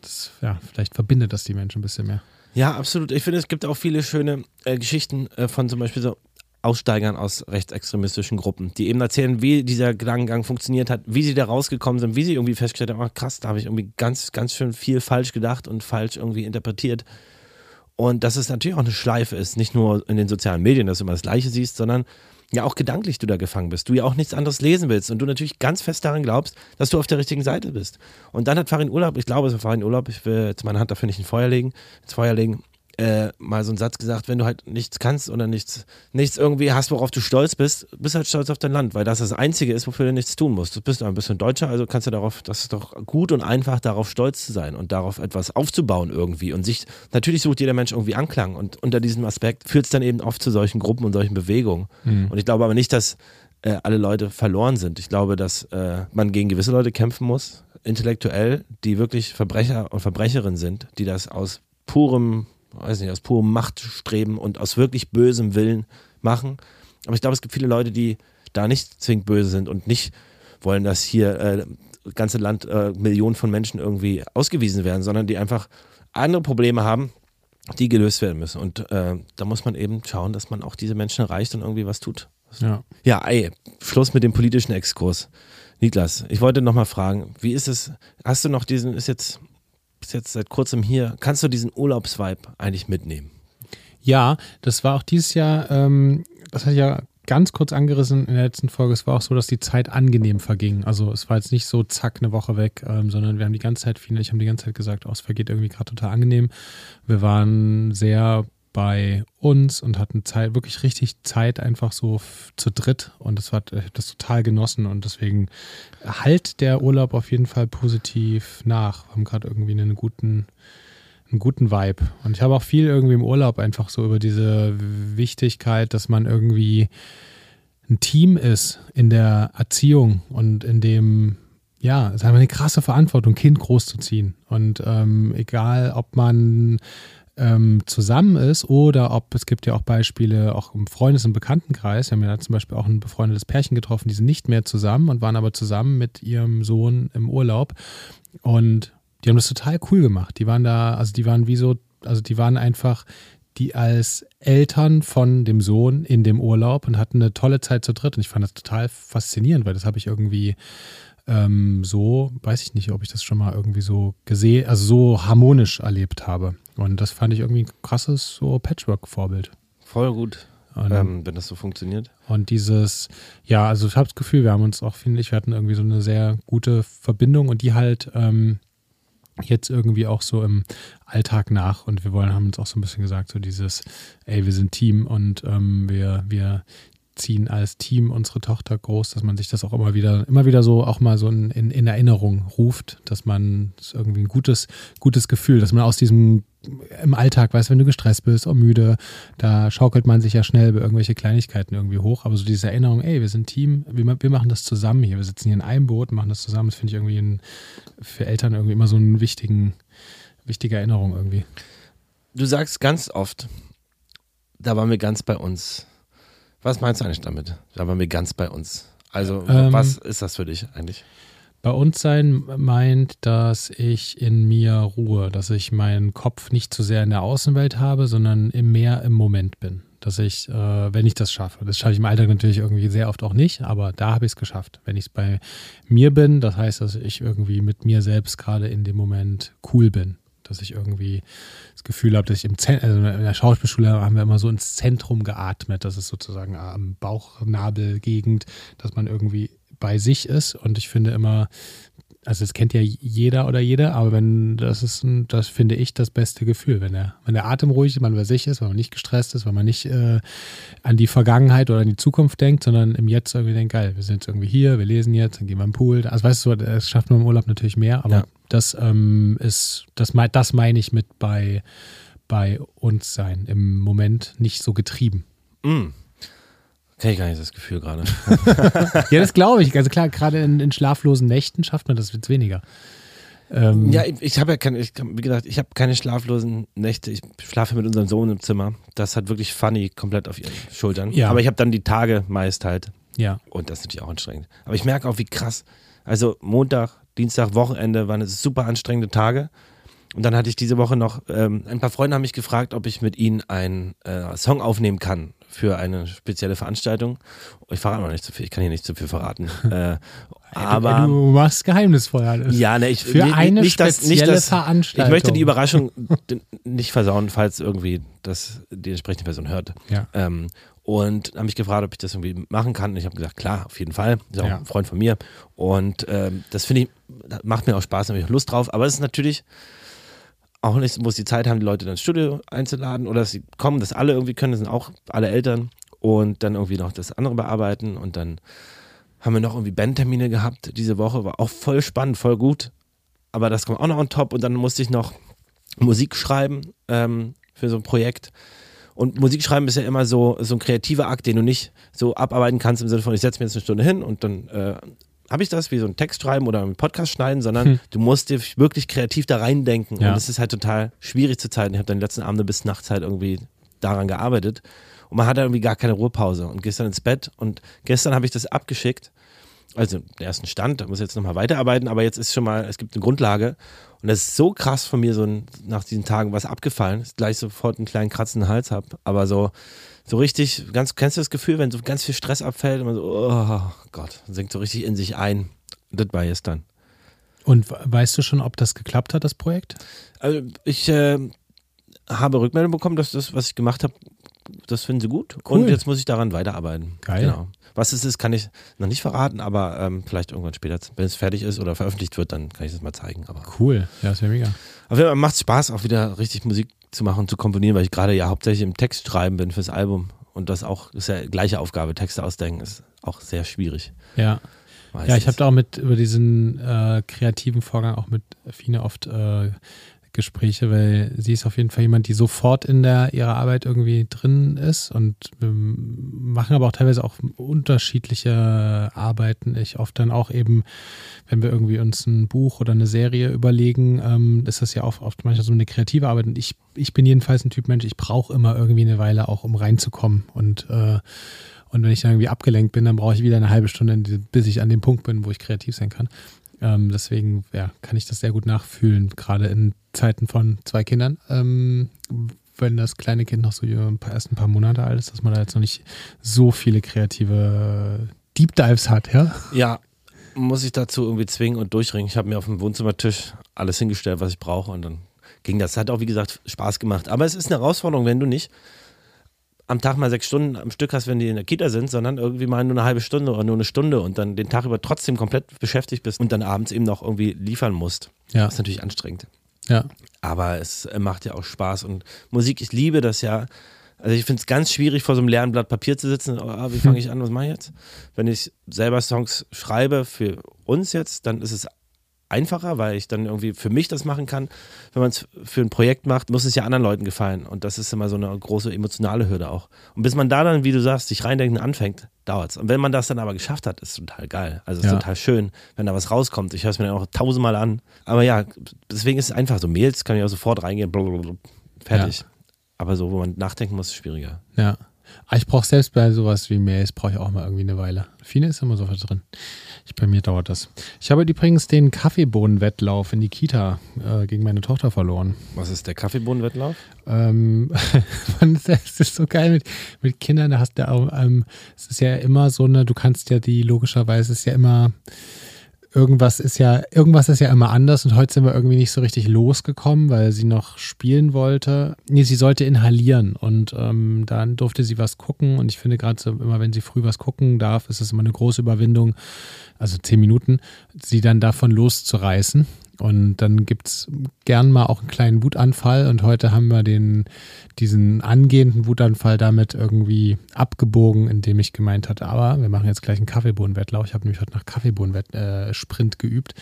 das, ja, vielleicht verbindet das die Menschen ein bisschen mehr. Ja, absolut. Ich finde, es gibt auch viele schöne äh, Geschichten äh, von zum Beispiel so Aussteigern aus rechtsextremistischen Gruppen, die eben erzählen, wie dieser Gedankengang funktioniert hat, wie sie da rausgekommen sind, wie sie irgendwie festgestellt haben, oh, krass, da habe ich irgendwie ganz, ganz schön viel falsch gedacht und falsch irgendwie interpretiert. Und dass es natürlich auch eine Schleife ist, nicht nur in den sozialen Medien, dass du immer das Gleiche siehst, sondern ja auch gedanklich du da gefangen bist, du ja auch nichts anderes lesen willst und du natürlich ganz fest daran glaubst, dass du auf der richtigen Seite bist. Und dann hat Farin Urlaub, ich glaube, es war Farin Urlaub, ich will jetzt meine Hand dafür nicht ins Feuer legen, ins Feuer legen, äh, mal so einen Satz gesagt, wenn du halt nichts kannst oder nichts, nichts irgendwie hast, worauf du stolz bist, bist halt stolz auf dein Land, weil das das Einzige ist, wofür du nichts tun musst. Du bist ein bisschen Deutscher, also kannst du darauf, das ist doch gut und einfach, darauf stolz zu sein und darauf etwas aufzubauen irgendwie und sich, natürlich sucht jeder Mensch irgendwie Anklang und unter diesem Aspekt führt es dann eben oft zu solchen Gruppen und solchen Bewegungen. Mhm. Und ich glaube aber nicht, dass äh, alle Leute verloren sind. Ich glaube, dass äh, man gegen gewisse Leute kämpfen muss, intellektuell, die wirklich Verbrecher und Verbrecherinnen sind, die das aus purem weiß nicht, aus purem Machtstreben und aus wirklich bösem Willen machen. Aber ich glaube, es gibt viele Leute, die da nicht zwingend böse sind und nicht wollen, dass hier äh, ganze Land äh, Millionen von Menschen irgendwie ausgewiesen werden, sondern die einfach andere Probleme haben, die gelöst werden müssen. Und äh, da muss man eben schauen, dass man auch diese Menschen erreicht und irgendwie was tut. Ja, ja ey, Schluss mit dem politischen Exkurs. Niklas, ich wollte nochmal fragen, wie ist es, hast du noch diesen, ist jetzt bist jetzt seit kurzem hier. Kannst du diesen Urlaubsvibe eigentlich mitnehmen? Ja, das war auch dieses Jahr, ähm, das ich ja ganz kurz angerissen in der letzten Folge. Es war auch so, dass die Zeit angenehm verging. Also es war jetzt nicht so zack eine Woche weg, ähm, sondern wir haben die ganze Zeit, viele, ich habe die ganze Zeit gesagt, oh, es vergeht irgendwie gerade total angenehm. Wir waren sehr bei uns und hatten Zeit, wirklich richtig Zeit einfach so zu dritt und das war das total genossen und deswegen halt der Urlaub auf jeden Fall positiv nach. Wir haben gerade irgendwie einen guten, einen guten Vibe. Und ich habe auch viel irgendwie im Urlaub einfach so über diese Wichtigkeit, dass man irgendwie ein Team ist in der Erziehung und in dem, ja, es ist einfach eine krasse Verantwortung, Kind großzuziehen. Und ähm, egal, ob man ähm, zusammen ist oder ob es gibt ja auch Beispiele auch im Freundes- und Bekanntenkreis. Wir haben ja zum Beispiel auch ein befreundetes Pärchen getroffen, die sind nicht mehr zusammen und waren aber zusammen mit ihrem Sohn im Urlaub. Und die haben das total cool gemacht. Die waren da, also die waren wie so, also die waren einfach die als Eltern von dem Sohn in dem Urlaub und hatten eine tolle Zeit zu dritt. Und ich fand das total faszinierend, weil das habe ich irgendwie ähm, so, weiß ich nicht, ob ich das schon mal irgendwie so gesehen, also so harmonisch erlebt habe. Und das fand ich irgendwie ein krasses so Patchwork-Vorbild. Voll gut, Und, ähm, wenn das so funktioniert. und dieses, ja, also ich habe das Gefühl, wir haben uns auch, finde ich, wir hatten irgendwie so eine sehr gute Verbindung und die halt ähm, jetzt irgendwie auch so im Alltag nach und wir wollen, haben uns auch so ein bisschen gesagt, so dieses, ey, wir sind Team und ähm, wir, wir ziehen als Team unsere Tochter groß, dass man sich das auch immer wieder, immer wieder so auch mal so in, in, in Erinnerung ruft, dass man das irgendwie ein gutes, gutes Gefühl, dass man aus diesem im Alltag, weißt wenn du gestresst bist oder müde, da schaukelt man sich ja schnell über irgendwelche Kleinigkeiten irgendwie hoch. Aber so diese Erinnerung, ey, wir sind Team, wir, wir machen das zusammen hier, wir sitzen hier in einem Boot, machen das zusammen, das finde ich irgendwie ein, für Eltern irgendwie immer so eine wichtigen, wichtige Erinnerung irgendwie. Du sagst ganz oft, da waren wir ganz bei uns. Was meinst du eigentlich damit? Da waren wir ganz bei uns. Also, Ähm, was ist das für dich eigentlich? Bei uns sein meint, dass ich in mir ruhe, dass ich meinen Kopf nicht zu sehr in der Außenwelt habe, sondern im mehr im Moment bin. Dass ich, äh, wenn ich das schaffe, das schaffe ich im Alltag natürlich irgendwie sehr oft auch nicht, aber da habe ich es geschafft. Wenn ich es bei mir bin, das heißt, dass ich irgendwie mit mir selbst gerade in dem Moment cool bin. Dass ich irgendwie das Gefühl habe, dass ich im Zentrum, also in der Schauspielschule haben wir immer so ins Zentrum geatmet. Das ist sozusagen am Bauchnabelgegend, dass man irgendwie bei sich ist. Und ich finde immer, also das kennt ja jeder oder jede, aber wenn das ist, das finde ich das beste Gefühl, wenn der, wenn der Atem ruhig ist, man bei sich ist, wenn man nicht gestresst ist, wenn man nicht äh, an die Vergangenheit oder an die Zukunft denkt, sondern im Jetzt irgendwie denkt, geil, wir sind jetzt irgendwie hier, wir lesen jetzt, dann gehen wir im Pool. Also weißt du, das schafft man im Urlaub natürlich mehr, aber Ja. Das ähm, ist, das, das meine ich mit bei, bei uns sein, im Moment nicht so getrieben. Mm. Kenn ich gar nicht das Gefühl gerade. [LAUGHS] Ja, das glaube ich. Also klar, gerade in, in schlaflosen Nächten schafft man das jetzt weniger. Ähm, Ja, ich, ich habe ja keine, ich, wie gesagt, ich habe keine schlaflosen Nächte. Ich schlafe mit unserem Sohn im Zimmer. Das hat wirklich funny komplett auf ihren Schultern. Ja. Aber ich habe dann die Tage meist halt. ja. Und das ist natürlich auch anstrengend. Aber ich merke auch, wie krass. Also Montag, Dienstag, Wochenende waren es super anstrengende Tage. Und dann hatte ich diese Woche noch, ähm, ein paar Freunde haben mich gefragt, ob ich mit ihnen einen äh, Song aufnehmen kann für eine spezielle Veranstaltung. Ich verrate noch nicht zu viel, ich kann hier nicht zu viel verraten. [LAUGHS] äh, aber du, du machst geheimnisvoll alles. ja, ne, ich Für nee, eine nicht, dass, nicht, spezielle dass, Veranstaltung. Ich möchte die Überraschung [LAUGHS] nicht versauen, falls irgendwie das die entsprechende Person hört. Ja. Ähm, und haben mich gefragt, ob ich das irgendwie machen kann. Und ich habe gesagt, klar, auf jeden Fall. Ist auch Ja. ein Freund von mir. Und ähm, das finde ich, macht mir auch Spaß, da habe ich auch Lust drauf. Aber es ist natürlich auch nicht, muss die Zeit haben, die Leute dann ins Studio einzuladen oder dass sie kommen, dass alle irgendwie können, das sind auch alle Eltern und dann irgendwie noch das andere bearbeiten und dann haben wir noch irgendwie Bandtermine gehabt diese Woche, war auch voll spannend, voll gut, aber das kommt auch noch on top und dann musste ich noch Musik schreiben ähm, für so ein Projekt und Musik schreiben ist ja immer so, so ein kreativer Akt, den du nicht so abarbeiten kannst im Sinne von, ich setze mir jetzt eine Stunde hin und dann äh, habe ich das wie so ein Text schreiben oder einen Podcast schneiden, sondern Hm. du musst dir wirklich kreativ da reindenken. Ja. Und das ist halt total schwierig zur Zeit. Ich habe dann letzten Abende bis nachts halt irgendwie daran gearbeitet. Und man hat halt irgendwie gar keine Ruhepause und gehst dann ins Bett. Und gestern habe ich das abgeschickt. Also den ersten Stand, da muss ich jetzt nochmal weiterarbeiten, aber jetzt ist schon mal, es gibt eine Grundlage. Und das ist so krass von mir, so ein, nach diesen Tagen was abgefallen, dass ich gleich sofort einen kleinen Kratzen im Hals habe. Aber so, so richtig, ganz, kennst du das Gefühl, wenn so ganz viel Stress abfällt und man so, oh Gott, sinkt so richtig in sich ein. Das war jetzt dann. Und we- weißt du schon, ob das geklappt hat, das Projekt? Also ich äh, habe Rückmeldung bekommen, dass das, was ich gemacht habe, das finden sie gut. Cool. Und jetzt muss ich daran weiterarbeiten. Geil. Genau. Was es ist, kann ich noch nicht verraten, aber ähm, vielleicht irgendwann später, wenn es fertig ist oder veröffentlicht wird, dann kann ich das mal zeigen. Aber Cool. Ja, das wäre mega. auf jeden Fall macht es Spaß, auch wieder richtig Musik zu machen und zu komponieren, weil ich gerade ja hauptsächlich im Text schreiben bin fürs Album. Und das auch ist ja gleiche Aufgabe. Texte ausdenken ist auch sehr schwierig. Ja. Ja, ich habe da auch mit über diesen äh, kreativen Vorgang auch mit Fine oft äh, Gespräche, weil sie ist auf jeden Fall jemand, die sofort in der ihrer Arbeit irgendwie drin ist und wir machen aber auch teilweise auch unterschiedliche Arbeiten. Ich oft dann auch eben, wenn wir irgendwie uns ein Buch oder eine Serie überlegen, ähm, ist das ja auch oft manchmal so eine kreative Arbeit. Und ich, ich bin jedenfalls ein Typ Mensch, ich brauche immer irgendwie eine Weile auch, um reinzukommen und äh, und wenn ich dann irgendwie abgelenkt bin, dann brauche ich wieder eine halbe Stunde, bis ich an dem Punkt bin, wo ich kreativ sein kann. Ähm, deswegen ja, kann ich das sehr gut nachfühlen, gerade in Zeiten von zwei Kindern. Ähm, wenn das kleine Kind noch so erst ein paar Monate alt ist, dass man da jetzt noch nicht so viele kreative Deep Dives hat, ja? Ja, muss ich dazu irgendwie zwingen und durchringen. Ich habe mir auf dem Wohnzimmertisch alles hingestellt, was ich brauche und dann ging das. Hat auch, wie gesagt, Spaß gemacht. Aber es ist eine Herausforderung, wenn du nicht am Tag mal sechs Stunden am Stück hast, wenn die in der Kita sind, sondern irgendwie mal nur eine halbe Stunde oder nur eine Stunde und dann den Tag über trotzdem komplett beschäftigt bist und dann abends eben noch irgendwie liefern musst. Ja. Das ist natürlich anstrengend. Ja. Aber es macht ja auch Spaß und Musik, ich liebe das ja. Also ich finde es ganz schwierig, vor so einem leeren Blatt Papier zu sitzen. Oh, wie [LAUGHS] fange ich an? Was mache ich jetzt? Wenn ich selber Songs schreibe für uns jetzt, dann ist es einfacher, weil ich dann irgendwie für mich das machen kann. Wenn man es für ein Projekt macht, muss es ja anderen Leuten gefallen. Und das ist immer so eine große emotionale Hürde auch. Und bis man da dann, wie du sagst, sich reindenken anfängt, dauert es. Und wenn man das dann aber geschafft hat, ist es total geil. Also ist ja. total schön, wenn da was rauskommt. Ich höre es mir dann auch tausendmal an. Aber ja, deswegen ist es einfach so. Mails kann ich auch sofort reingehen, blablabla, fertig. Ja. Aber so, wo man nachdenken muss, ist schwieriger. Ja. Aber ich brauche selbst bei sowas wie Mails, brauche ich auch mal irgendwie eine Weile. Fine ist immer sofort drin. Ich, bei mir dauert das. Ich habe übrigens den Kaffeebohnenwettlauf in die Kita äh, gegen meine Tochter verloren. Was ist der Kaffeebohnenwettlauf? Ähm, [LAUGHS] es ist so geil mit, mit Kindern. Da hast du, ähm, es ist ja immer so eine, du kannst ja die logischerweise, ist ja immer irgendwas ist ja, irgendwas ist ja immer anders und heute sind wir irgendwie nicht so richtig losgekommen, weil sie noch spielen wollte. Nee, sie sollte inhalieren und ähm, dann durfte sie was gucken und ich finde gerade so, immer wenn sie früh was gucken darf, ist es immer eine große Überwindung, also zehn Minuten, sie dann davon loszureißen. Und dann gibt es gern mal auch einen kleinen Wutanfall. Und heute haben wir den, diesen angehenden Wutanfall damit irgendwie abgebogen, indem ich gemeint hatte, aber wir machen jetzt gleich einen Kaffeebohnenwettlauf. Ich habe nämlich heute nach Kaffeebohnensprint äh, geübt.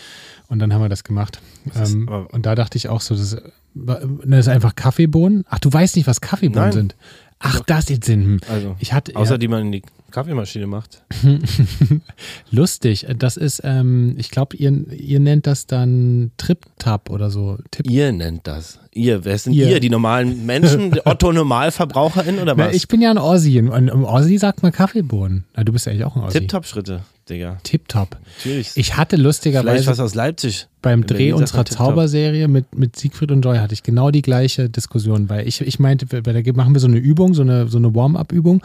Und dann haben wir das gemacht. Ähm, und da dachte ich auch so, das, das ist einfach Kaffeebohnen. Ach, du weißt nicht, was Kaffeebohnen Nein. sind. Ach, das ist Sinn. Hm. Also, ich hatte, außer ja, die man in die Kaffeemaschine macht. [LAUGHS] Lustig. Das ist, ähm, ich glaube, ihr, ihr nennt das dann Trip-Tap oder so. Tip ihr nennt das. Ihr, wer sind ihr, ihr die normalen Menschen? [LAUGHS] Otto-Normalverbraucherin oder was? Na, ich bin ja ein Ossi. Und im Ossi sagt man Kaffeebohnen. Na, du bist ja eigentlich auch ein Ossi. Tip-Top-Schritte, Digga. Tip-Top. Natürlich. Ich hatte lustigerweise. Vielleicht was aus Leipzig. Beim Dreh unserer Zauberserie mit, mit Siegfried und Joy hatte ich genau die gleiche Diskussion, weil ich, ich meinte, da machen wir so eine Übung, so eine, so eine Warm-up-Übung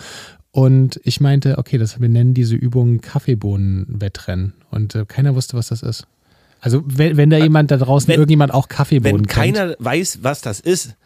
und ich meinte, okay, das, wir nennen diese Übung Kaffeebohnenwettrennen. Und äh, keiner wusste, was das ist. Also wenn, wenn da äh, jemand da draußen, wenn, irgendjemand auch Kaffeebohnen Wenn keiner kennt. weiß, was das ist,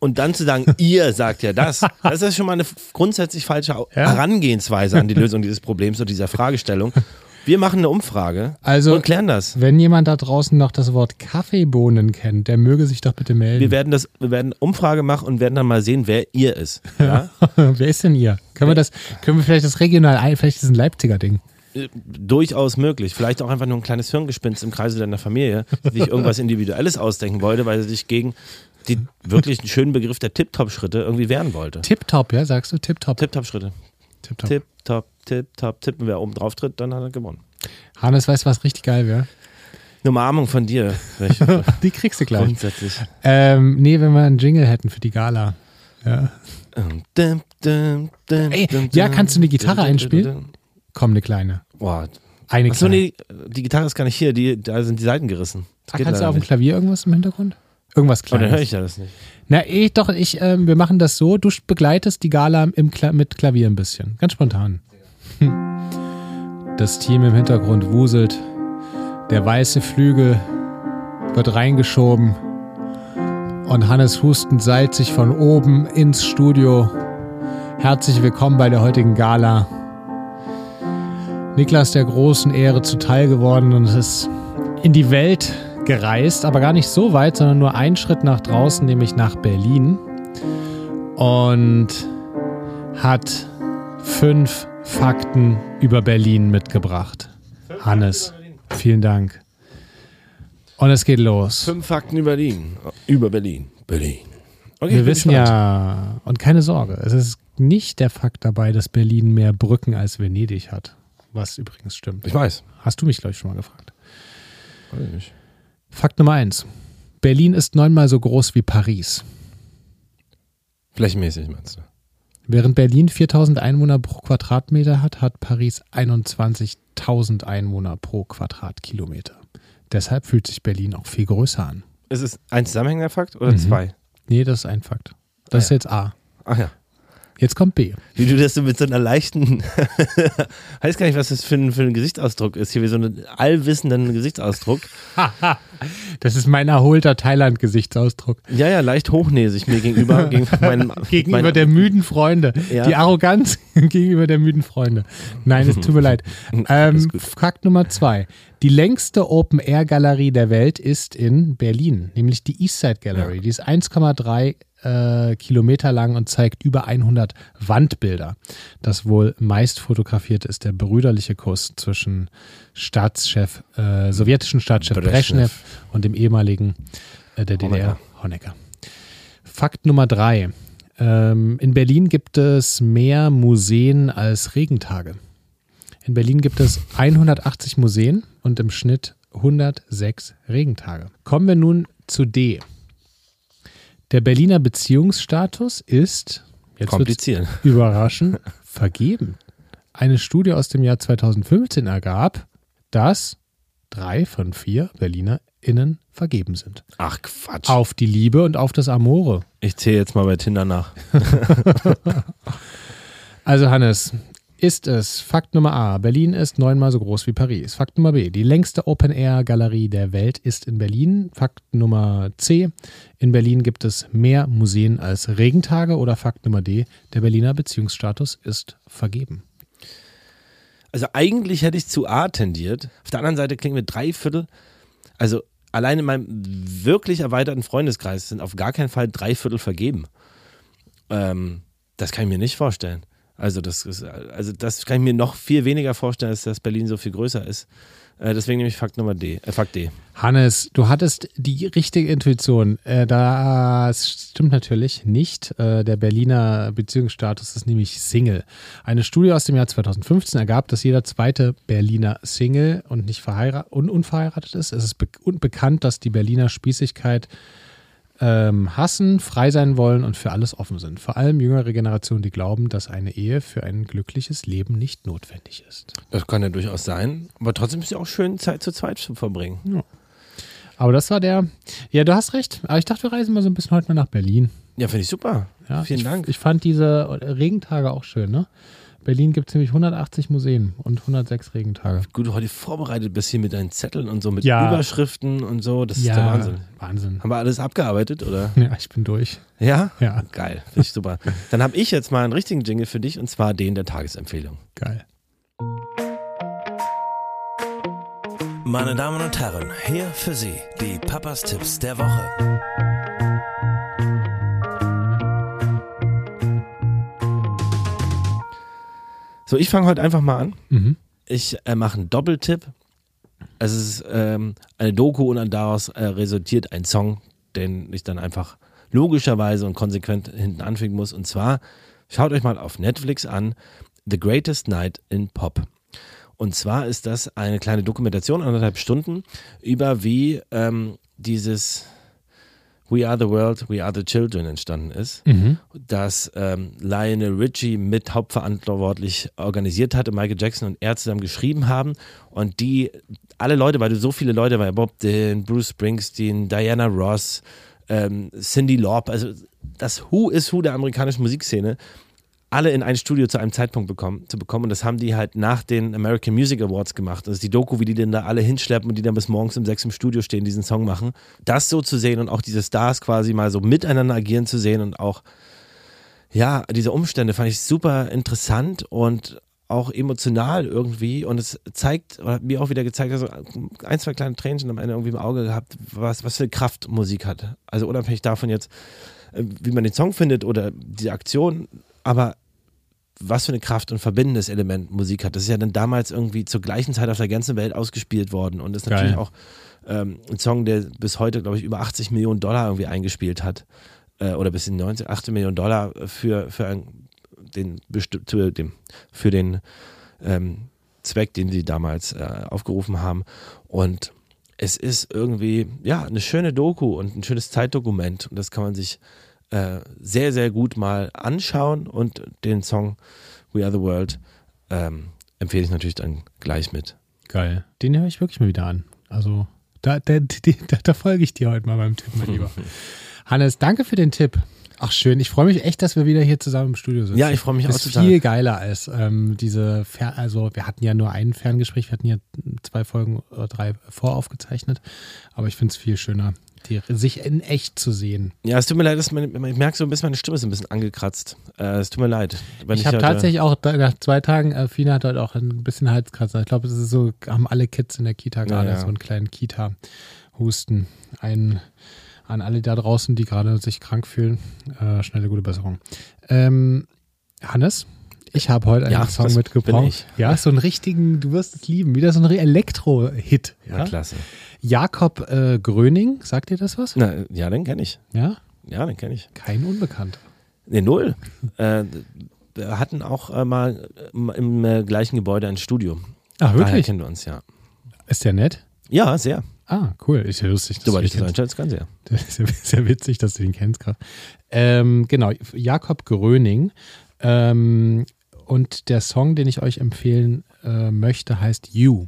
und dann zu sagen, [LAUGHS] ihr sagt ja das, das ist schon mal eine grundsätzlich falsche? Herangehensweise an die Lösung dieses Problems oder dieser Fragestellung. [LAUGHS] Wir machen eine Umfrage also, und klären das. Wenn jemand da draußen noch das Wort Kaffeebohnen kennt, der möge sich doch bitte melden. Wir werden das, wir werden Umfrage machen und werden dann mal sehen, wer ihr ist. [LAUGHS] Ja? wer ist denn ihr? Können wir das, können wir vielleicht das regional ein, vielleicht ist es ein Leipziger Ding. Äh, durchaus möglich. Vielleicht auch einfach nur ein kleines Hirngespinst im Kreise deiner Familie, die sich irgendwas Individuelles ausdenken wollte, weil sie sich gegen die wirklich einen schönen Begriff der Tip-Top-Schritte irgendwie wehren wollte. Tip-Top, ja, sagst du? Tip-Top. Tip-Top-Schritte. Tip-Top. Tip-Top, Tip-Top, tippen. Wer oben drauf tritt, dann hat er gewonnen. Hannes, weißt du, was richtig geil wäre? Eine Umarmung von dir. [LAUGHS] die kriegst du gleich. Grundsätzlich. Ähm, nee, wenn wir einen Jingle hätten für die Gala. Ja. Ey, ja, kannst du eine Gitarre einspielen? Komm, eine kleine. Boah. Eine Achso, nee, die Gitarre ist gar nicht hier, die, da sind die Seiten gerissen. Ach, kannst du auf dem Klavier irgendwas im Hintergrund? Irgendwas Kleines. Dann höre ich ja das nicht. Na, ich doch, ich, äh, wir machen das so, du begleitest die Gala im Kla mit Klavier ein bisschen. Ganz spontan. Das Team im Hintergrund wuselt. Der weiße Flügel wird reingeschoben. Und Hannes hustend seilt sich von oben ins Studio. Herzlich willkommen bei der heutigen Gala. Niklas der großen Ehre zuteil geworden und ist in die Welt gereist, aber gar nicht so weit, sondern nur einen Schritt nach draußen, nämlich nach Berlin. Und hat fünf Fakten über Berlin mitgebracht. Hannes, vielen Dank. Und es geht los. Fünf Fakten über Berlin. Über Berlin. Berlin. Okay, Wir wissen gespannt. ja, und keine Sorge, es ist nicht der Fakt dabei, dass Berlin mehr Brücken als Venedig hat. Was übrigens stimmt. Ich weiß. Hast du mich, glaube ich, schon mal gefragt. Weiß ich nicht. Fakt Nummer eins. Berlin ist neunmal so groß wie Paris. Flächenmäßig meinst du? Während Berlin 4000 Einwohner pro Quadratmeter hat, hat Paris 21.000 Einwohner pro Quadratkilometer. Deshalb fühlt sich Berlin auch viel größer an. Ist es ein zusammenhängender Fakt oder mhm. zwei? Nee, das ist ein Fakt. Das ah, ist jetzt A. Ach ja. Jetzt kommt B. Wie du das so mit so einer leichten, [LAUGHS] weiß gar nicht, was das für ein, für ein Gesichtsausdruck ist. Hier wie so einen allwissenden Gesichtsausdruck. [LAUGHS] das ist mein erholter Thailand-Gesichtsausdruck. Ja, ja, leicht hochnäsig mir gegenüber. [LAUGHS] Gegen meinen, gegenüber mein, der müden Freunde. Ja. Die Arroganz gegenüber der müden Freunde. Nein, es tut mir leid. Ähm, Fakt Nummer zwei. Die längste Open-Air-Galerie der Welt ist in Berlin, nämlich die Eastside Gallery. Ja. Die ist 1,3 äh, Kilometer lang und zeigt über 100 Wandbilder. Das wohl meist fotografiert ist der brüderliche Kuss zwischen Staatschef, äh, sowjetischen Staatschef Brezhnev und dem ehemaligen äh, der DDR Honecker. Fakt Nummer drei. Ähm, in Berlin gibt es mehr Museen als Regentage. In Berlin gibt es 180 Museen und im Schnitt 106 Regentage. Kommen wir nun zu D. Der Berliner Beziehungsstatus ist, jetzt kompliziert, [LAUGHS] überraschend, vergeben. Eine Studie aus dem Jahr 2015 ergab, dass drei von vier BerlinerInnen vergeben sind. Ach Quatsch. Auf die Liebe und auf das Amore. Ich zähle jetzt mal bei Tinder nach. [LAUGHS] also Hannes, ist es Fakt Nummer A, Berlin ist neunmal so groß wie Paris. Fakt Nummer B, die längste Open-Air-Galerie der Welt ist in Berlin. Fakt Nummer C, in Berlin gibt es mehr Museen als Regentage. Oder Fakt Nummer D, der Berliner Beziehungsstatus ist vergeben. Also eigentlich hätte ich zu A tendiert. Auf der anderen Seite klingen wir drei Viertel. Also allein in meinem wirklich erweiterten Freundeskreis sind auf gar keinen Fall drei Viertel vergeben. Ähm, das kann ich mir nicht vorstellen. Also das ist, also das kann ich mir noch viel weniger vorstellen, als dass Berlin so viel größer ist. Äh, deswegen nehme ich Fakt Nummer D, äh, Fakt D. Hannes, du hattest die richtige Intuition. Äh, das stimmt natürlich nicht. Äh, der Berliner Beziehungsstatus ist nämlich Single. Eine Studie aus dem Jahr 2015 ergab, dass jeder zweite Berliner Single und nicht verheiratet und unverheiratet ist. Es ist be bekannt, dass die Berliner Spießigkeit ähm, hassen, frei sein wollen und für alles offen sind. Vor allem jüngere Generationen, die glauben, dass eine Ehe für ein glückliches Leben nicht notwendig ist. Das kann ja durchaus sein, aber trotzdem ist es ja auch schön, Zeit zu zweit zu verbringen. Ja. Aber das war der. Ja, du hast recht. Aber ich dachte, wir reisen mal so ein bisschen heute mal nach Berlin. Ja, finde ich super. Ja, Vielen ich, Dank. Ich fand diese Regentage auch schön, ne? Berlin gibt es nämlich 180 Museen und 106 Regentage. Gut, du heute vorbereitet bist hier mit deinen Zetteln und so, mit ja. Überschriften und so. Das ja, ist der Wahnsinn. Wahnsinn. Haben wir alles abgearbeitet, oder? [LAUGHS] Ja, ich bin durch. Ja? Ja. Geil, finde ich super. Dann habe ich jetzt mal einen richtigen Jingle für dich und zwar den der Tagesempfehlung. Geil. Meine Damen und Herren, hier für Sie die Papas Tipps der Woche. So, ich fange heute einfach mal an. Mhm. Ich äh, mache einen Doppeltipp. Es ist ähm, eine Doku und daraus äh, resultiert ein Song, den ich dann einfach logischerweise und konsequent hinten anfügen muss. Und zwar, schaut euch mal auf Netflix an, The Greatest Night in Pop. Und zwar ist das eine kleine Dokumentation, anderthalb Stunden, über wie ähm, dieses We Are the World, We Are the Children entstanden ist, mhm. das ähm, Lionel Richie mit hauptverantwortlich organisiert hatte, Michael Jackson und er zusammen geschrieben haben und die, alle Leute, weil du so viele Leute bei Bob Dylan, Bruce Springsteen, Diana Ross, ähm, Cindy Lauper, also das Who is Who der amerikanischen Musikszene, alle in ein Studio zu einem Zeitpunkt bekommen, zu bekommen. Und das haben die halt nach den American Music Awards gemacht. Ist die Doku, wie die denn da alle hinschleppen und die dann bis morgens um sechs im Studio stehen, diesen Song machen. Das so zu sehen und auch diese Stars quasi mal so miteinander agieren zu sehen und auch, ja, diese Umstände fand ich super interessant und auch emotional irgendwie. Und es zeigt, oder hat mir auch wieder gezeigt, also ein, zwei kleine Tränchen am Ende irgendwie im Auge gehabt, was, was für Kraft Musik hat. Also unabhängig davon jetzt, äh, wie man den Song findet oder die Aktion, aber was für eine Kraft und verbindendes Element Musik hat. Das ist ja dann damals irgendwie zur gleichen Zeit auf der ganzen Welt ausgespielt worden und ist natürlich Geil. auch ähm, ein Song, der bis heute, glaube ich, über 80 Millionen Dollar irgendwie eingespielt hat. Äh, oder bis in 90, 18 Millionen Dollar für, für ein, den, für den, für den ähm, Zweck, den sie damals äh, aufgerufen haben. Und es ist irgendwie, ja, eine schöne Doku und ein schönes Zeitdokument. Und das kann man sich äh, sehr, sehr gut mal anschauen. Und den Song We Are the World ähm, empfehle ich natürlich dann gleich mit. Geil. Den höre ich wirklich mal wieder an. Also, da, da, da, da folge ich dir heute mal beim Tipp, mein Lieber. [LAUGHS] Hannes, danke für den Tipp. Ach schön, ich freue mich echt, dass wir wieder hier zusammen im Studio sitzen. Ja, ich freue mich auch Das ist total. viel geiler als ähm, diese, Fer also wir hatten ja nur ein Ferngespräch, wir hatten ja zwei Folgen oder drei voraufgezeichnet, aber ich finde es viel schöner, die, sich in echt zu sehen. Ja, es tut mir leid, dass meine, ich merke so ein bisschen, meine Stimme ist ein bisschen angekratzt. Äh, es tut mir leid. Ich habe tatsächlich auch nach zwei Tagen, äh, Fina hat heute auch ein bisschen Halskratzer. Ich glaube, es ist so, haben alle Kids in der Kita gerade ja. so einen kleinen Kita-Husten. Ein, an alle da draußen, die gerade sich krank fühlen, äh, schnelle gute Besserung. Ähm, Hannes, ich habe heute einen Ja, Song mitgebracht. Ja, so einen richtigen, du wirst es lieben, wieder so ein Elektro-Hit. Ja, Ja? klasse. Jakob äh, Gröning, sagt dir das was? Na, ja, den kenne ich. Ja, Ja, den kenne ich. kein Unbekannter. Nee, null. äh, wir hatten auch äh, mal äh, im äh, gleichen Gebäude ein Studio. Ah, Daher wirklich? kennen wir uns, ja. Ist der nett? Ja, sehr. Ah, cool. Ist ja lustig. dass du ich das kennst. einschätzen kann, sehr. [LAUGHS] Das ist ja sehr witzig, dass du den kennst gerade. Ähm, genau, Jakob Gröning. Ähm, und der Song, den ich euch empfehlen äh, möchte, heißt You.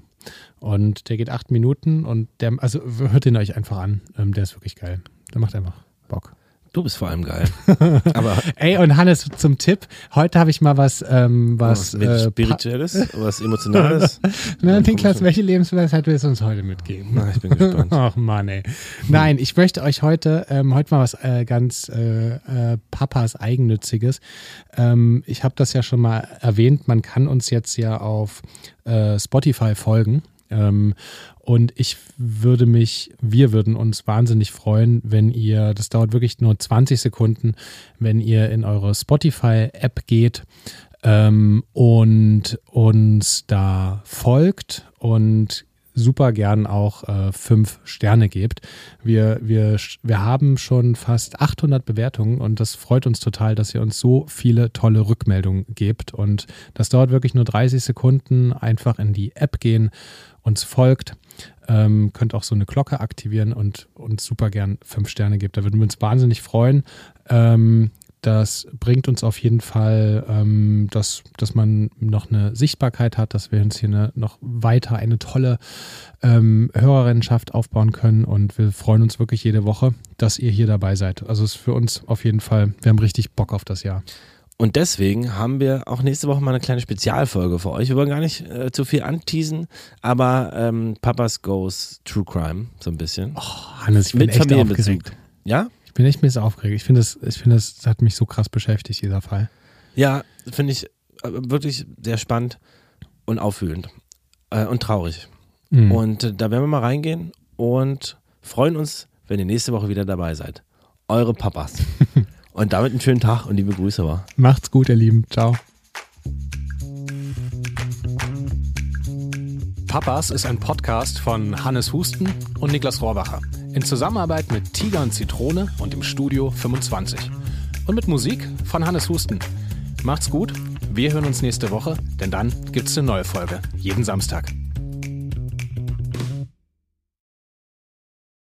Und der geht acht Minuten und der, also hört ihn euch einfach an. Ähm, der ist wirklich geil. Der macht einfach Bock. Du bist vor allem geil. [LAUGHS] Aber Ey, und Hannes, zum Tipp, heute habe ich mal was, ähm, was. was äh, Spirituelles, was [LAUGHS] Emotionales. [LAUGHS] Na, Niklas, welche Lebensweisheit willst du uns heute mitgeben? Na, ich bin gespannt. Ach Mann, ey. Nein, ich möchte euch heute, ähm, heute mal was äh, ganz äh, äh, Papas Eigennütziges. Ähm, ich habe das ja schon mal erwähnt, man kann uns jetzt ja auf äh, Spotify folgen. Ähm, und ich würde mich, wir würden uns wahnsinnig freuen, wenn ihr, das dauert wirklich nur 20 Sekunden, wenn ihr in eure Spotify-App geht ähm, und uns da folgt und super gern auch äh, fünf Sterne gebt. Wir, wir, wir haben schon fast 800 Bewertungen und das freut uns total, dass ihr uns so viele tolle Rückmeldungen gebt. Und das dauert wirklich nur 30 Sekunden. Einfach in die App gehen, uns folgt, ähm, könnt auch so eine Glocke aktivieren und uns super gern fünf Sterne gebt. Da würden wir uns wahnsinnig freuen. Ähm, das bringt uns auf jeden Fall, ähm, dass, dass man noch eine Sichtbarkeit hat, dass wir uns hier eine, noch weiter eine tolle ähm, Hörerinnenschaft aufbauen können. Und wir freuen uns wirklich jede Woche, dass ihr hier dabei seid. Also es ist für uns auf jeden Fall, wir haben richtig Bock auf das Jahr. Und deswegen haben wir auch nächste Woche mal eine kleine Spezialfolge für euch. Wir wollen gar nicht äh, zu viel anteasen, aber ähm, Papas Goes True Crime, so ein bisschen. Oh, Hannes, ich bin Mit echt aufgeregt. Ja? Ich bin echt ein bisschen aufgeregt. Ich finde, das, ich finde, das hat mich so krass beschäftigt, dieser Fall. Ja, finde ich äh, wirklich sehr spannend und auffühlend äh, und traurig. Mhm. Und äh, da werden wir mal reingehen und freuen uns, wenn ihr nächste Woche wieder dabei seid. Eure Papas. [LAUGHS] und damit einen schönen Tag und liebe Grüße war. Macht's gut, ihr Lieben. Ciao. Papas ist ein Podcast von Hannes Husten und Niklas Rohrbacher. In Zusammenarbeit mit Tiger und Zitrone und im Studio 25. Und mit Musik von Hannes Husten. Macht's gut, wir hören uns nächste Woche, denn dann gibt's eine neue Folge. Jeden Samstag.